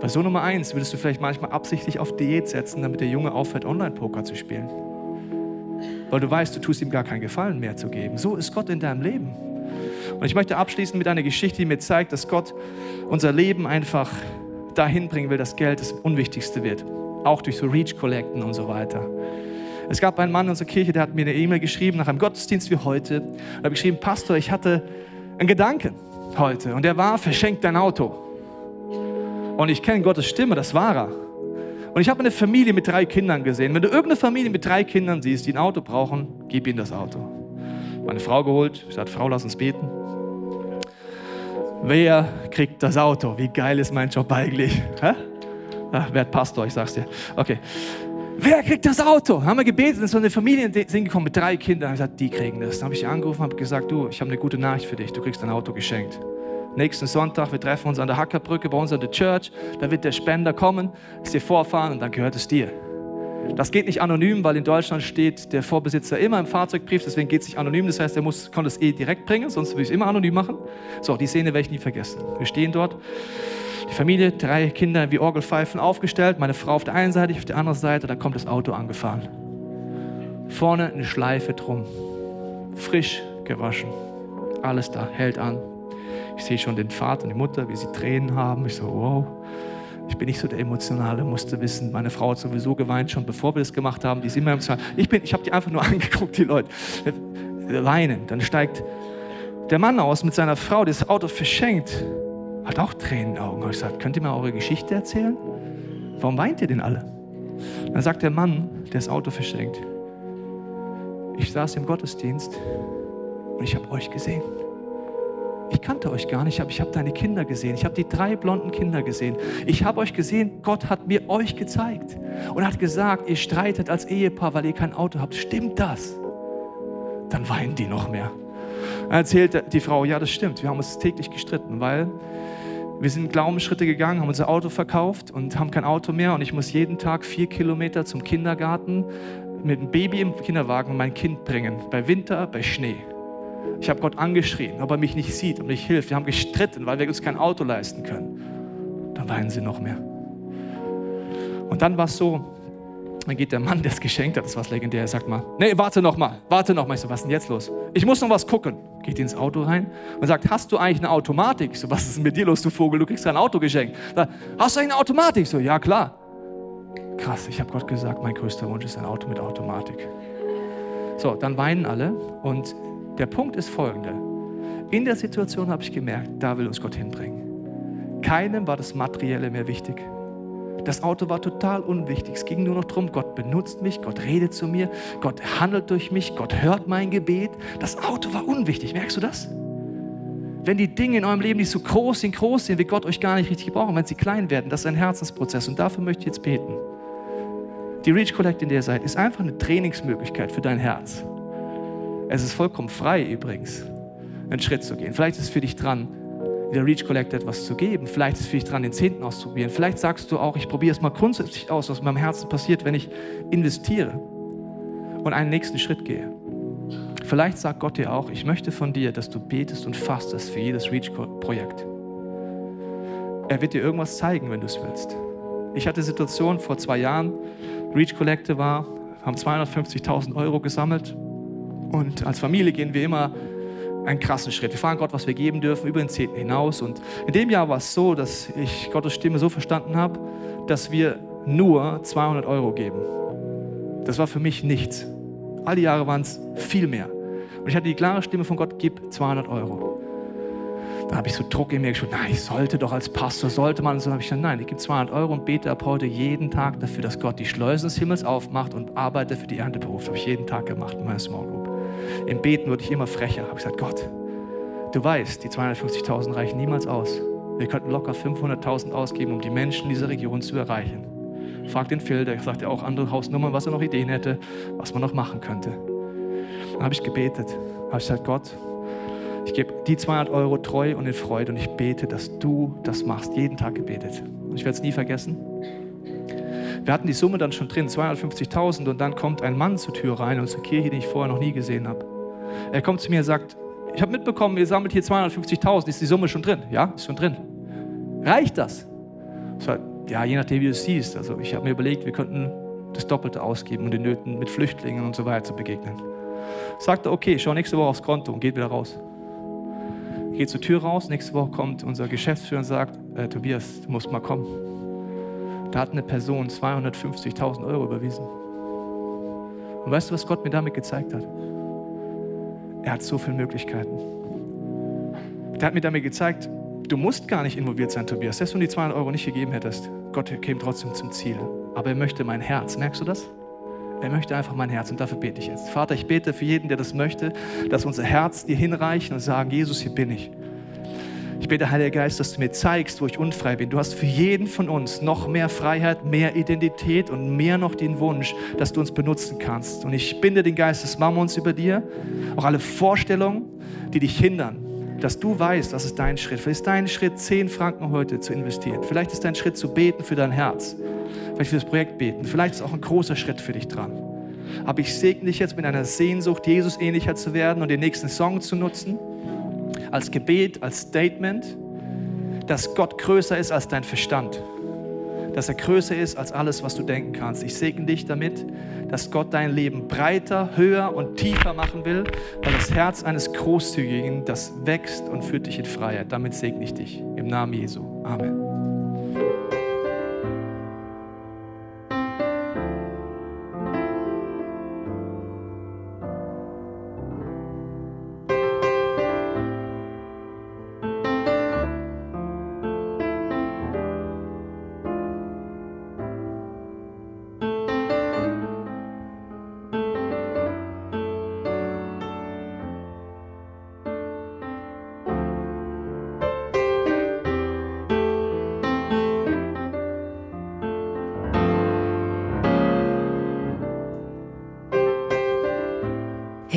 Bei Sohn Nummer eins würdest du vielleicht manchmal absichtlich auf Diät setzen, damit der Junge aufhört, Online-Poker zu spielen. Weil du weißt, du tust ihm gar keinen Gefallen mehr zu geben. So ist Gott in deinem Leben. Und ich möchte abschließen mit einer Geschichte, die mir zeigt, dass Gott unser Leben einfach dahin bringen will, dass Geld das Unwichtigste wird. Auch durch so Reach-Kollekten und so weiter. Es gab einen Mann in unserer Kirche, der hat mir eine E-Mail geschrieben nach einem Gottesdienst wie heute. Er hat geschrieben, Pastor, ich hatte einen Gedanken heute und der war, verschenkt dein Auto. Und ich kenne Gottes Stimme, das war er. Und ich habe eine Familie mit drei Kindern gesehen. Wenn du irgendeine Familie mit drei Kindern siehst, die ein Auto brauchen, gib ihnen das Auto. Meine Frau geholt, ich sagte, Frau, lass uns beten. Wer kriegt das Auto? Wie geil ist mein Job eigentlich? Hä? Ach, wer Pastor, ich sag's dir. Okay. Wer kriegt das Auto? Haben wir gebetet, ist so eine Familie sind gekommen mit drei Kindern. Ich gesagt, die kriegen das. Dann habe ich angerufen, habe gesagt, du, ich habe eine gute Nachricht für dich. Du kriegst ein Auto geschenkt. Nächsten Sonntag, wir treffen uns an der Hackerbrücke bei uns an der Church. Da wird der Spender kommen, es dir vorfahren und dann gehört es dir. Das geht nicht anonym, weil in Deutschland steht der Vorbesitzer immer im Fahrzeugbrief, deswegen geht es nicht anonym. Das heißt, er muss, konnte es eh direkt bringen, sonst würde ich es immer anonym machen. So, die Szene werde ich nie vergessen. Wir stehen dort, die Familie, drei Kinder wie Orgelpfeifen aufgestellt, meine Frau auf der einen Seite, ich auf der anderen Seite, dann kommt das Auto angefahren. Vorne eine Schleife drum, frisch gewaschen, alles da, hält an. Ich sehe schon den Vater und die Mutter, wie sie Tränen haben. Ich so, wow. Ich bin nicht so der Emotionale, musste wissen. Meine Frau hat sowieso geweint, schon bevor wir das gemacht haben. Die ist immer emotional. Ich, ich habe die einfach nur angeguckt, die Leute. Weinen. Dann steigt der Mann aus mit seiner Frau, die das Auto verschenkt. Hat auch Tränen in den Augen. Ich gesagt, könnt ihr mir eure Geschichte erzählen? Warum weint ihr denn alle? Dann sagt der Mann, der das Auto verschenkt, ich saß im Gottesdienst und ich habe euch gesehen ich kannte euch gar nicht, aber ich habe deine Kinder gesehen. Ich habe die drei blonden Kinder gesehen. Ich habe euch gesehen, Gott hat mir euch gezeigt und hat gesagt, ihr streitet als Ehepaar, weil ihr kein Auto habt. Stimmt das? Dann weinen die noch mehr. Erzählt die Frau, ja, das stimmt. Wir haben uns täglich gestritten, weil wir sind Glaubensschritte gegangen, haben unser Auto verkauft und haben kein Auto mehr. Und ich muss jeden Tag vier Kilometer zum Kindergarten mit einem Baby im Kinderwagen mein Kind bringen. Bei Winter, bei Schnee. Ich habe Gott angeschrien, ob er mich nicht sieht und nicht hilft. Wir haben gestritten, weil wir uns kein Auto leisten können. Dann weinen sie noch mehr. Und dann war es so, dann geht der Mann, der es geschenkt hat, das war was legendär, er sagt mal, nee, warte noch mal, warte noch mal. Ich so, was ist denn jetzt los? Ich muss noch was gucken. Geht ins Auto rein und sagt, hast du eigentlich eine Automatik? Ich so, was ist denn mit dir los, du Vogel? Du kriegst kein Auto geschenkt. Sagt, hast du eigentlich eine Automatik? Ich so, ja klar. Krass, ich habe Gott gesagt, mein größter Wunsch ist ein Auto mit Automatik. So, dann weinen alle und der Punkt ist folgender. In der Situation habe ich gemerkt, da will uns Gott hinbringen. Keinem war das Materielle mehr wichtig. Das Auto war total unwichtig. Es ging nur noch darum, Gott benutzt mich, Gott redet zu mir, Gott handelt durch mich, Gott hört mein Gebet. Das Auto war unwichtig. Merkst du das? Wenn die Dinge in eurem Leben nicht so groß sind, groß sind, wie Gott euch gar nicht richtig braucht, wenn sie klein werden, das ist ein Herzensprozess und dafür möchte ich jetzt beten. Die Reach Collect, in der ihr seid, ist einfach eine Trainingsmöglichkeit für dein Herz. Es ist vollkommen frei übrigens, einen Schritt zu gehen. Vielleicht ist es für dich dran, der Reach Collect etwas zu geben. Vielleicht ist es für dich dran, den Zehnten auszuprobieren. Vielleicht sagst du auch, ich probiere es mal grundsätzlich aus, was in meinem Herzen passiert, wenn ich investiere und einen nächsten Schritt gehe. Vielleicht sagt Gott dir auch, ich möchte von dir, dass du betest und fastest für jedes Reach-Projekt. Er wird dir irgendwas zeigen, wenn du es willst. Ich hatte Situation vor zwei Jahren, Reach Collecte war, haben 250.000 Euro gesammelt und als Familie gehen wir immer einen krassen Schritt. Wir fragen Gott, was wir geben dürfen, über den Zehnten hinaus. Und in dem Jahr war es so, dass ich Gottes Stimme so verstanden habe, dass wir nur 200 Euro geben. Das war für mich nichts. All die Jahre waren es viel mehr. Und ich hatte die klare Stimme von Gott, gib 200 Euro. Da habe ich so Druck in mir gespürt, nein, ich sollte doch als Pastor, sollte man. Und so habe ich gesagt, nein, ich gebe 200 Euro und bete ab heute jeden Tag dafür, dass Gott die Schleusen des Himmels aufmacht und arbeite für die Ernte beruft. Das habe ich jeden Tag gemacht in meiner Small Group. Im Beten wurde ich immer frecher. Ich habe gesagt, Gott, du weißt, die 250.000 reichen niemals aus. Wir könnten locker 500.000 ausgeben, um die Menschen dieser Region zu erreichen. Frag den Phil, der sagt ja auch andere Hausnummern, was er noch Ideen hätte, was man noch machen könnte. Dann habe ich gebetet. Habe ich gesagt, Gott, ich gebe die 200 Euro treu und in Freude und ich bete, dass du das machst. Jeden Tag gebetet. Und ich werde es nie vergessen. Wir hatten die Summe dann schon drin, 250.000 und dann kommt ein Mann zur Tür rein, unsere Kirche, die ich vorher noch nie gesehen habe. Er kommt zu mir und sagt, ich habe mitbekommen, ihr sammelt hier 250.000, ist die Summe schon drin? Ja, ist schon drin. Reicht das? War, ja, je nachdem, wie du es siehst. Also ich habe mir überlegt, wir könnten das Doppelte ausgeben, um den Nöten mit Flüchtlingen und so weiter zu begegnen. Sagt er, okay, schau nächste Woche aufs Konto und geht wieder raus. Geht zur Tür raus, nächste Woche kommt unser Geschäftsführer und sagt, äh, Tobias, du musst mal kommen. Da hat eine Person 250.000 Euro überwiesen. Und weißt du, was Gott mir damit gezeigt hat? Er hat so viele Möglichkeiten. Er hat mir damit gezeigt, du musst gar nicht involviert sein, Tobias. Selbst wenn du die 200 Euro nicht gegeben hättest, Gott käme trotzdem zum Ziel. Aber er möchte mein Herz. Merkst du das? Er möchte einfach mein Herz und dafür bete ich jetzt. Vater, ich bete für jeden, der das möchte, dass unser Herz dir hinreichen und sagen, Jesus, hier bin ich. Ich bete, Heiliger Geist, dass du mir zeigst, wo ich unfrei bin. Du hast für jeden von uns noch mehr Freiheit, mehr Identität und mehr noch den Wunsch, dass du uns benutzen kannst. Und ich binde den Geist des Mammons über dir, auch alle Vorstellungen, die dich hindern, dass du weißt, was ist dein Schritt. Vielleicht ist dein Schritt, 10 Franken heute zu investieren. Vielleicht ist dein Schritt zu beten für dein Herz. Vielleicht für das Projekt beten. Vielleicht ist auch ein großer Schritt für dich dran. Aber ich segne dich jetzt mit einer Sehnsucht, Jesus ähnlicher zu werden und den nächsten Song zu nutzen als Gebet, als Statement, dass Gott größer ist als dein Verstand, dass er größer ist als alles, was du denken kannst. Ich segne dich damit, dass Gott dein Leben breiter, höher und tiefer machen will, weil das Herz eines Großzügigen, das wächst und führt dich in Freiheit. Damit segne ich dich. Im Namen Jesu. Amen.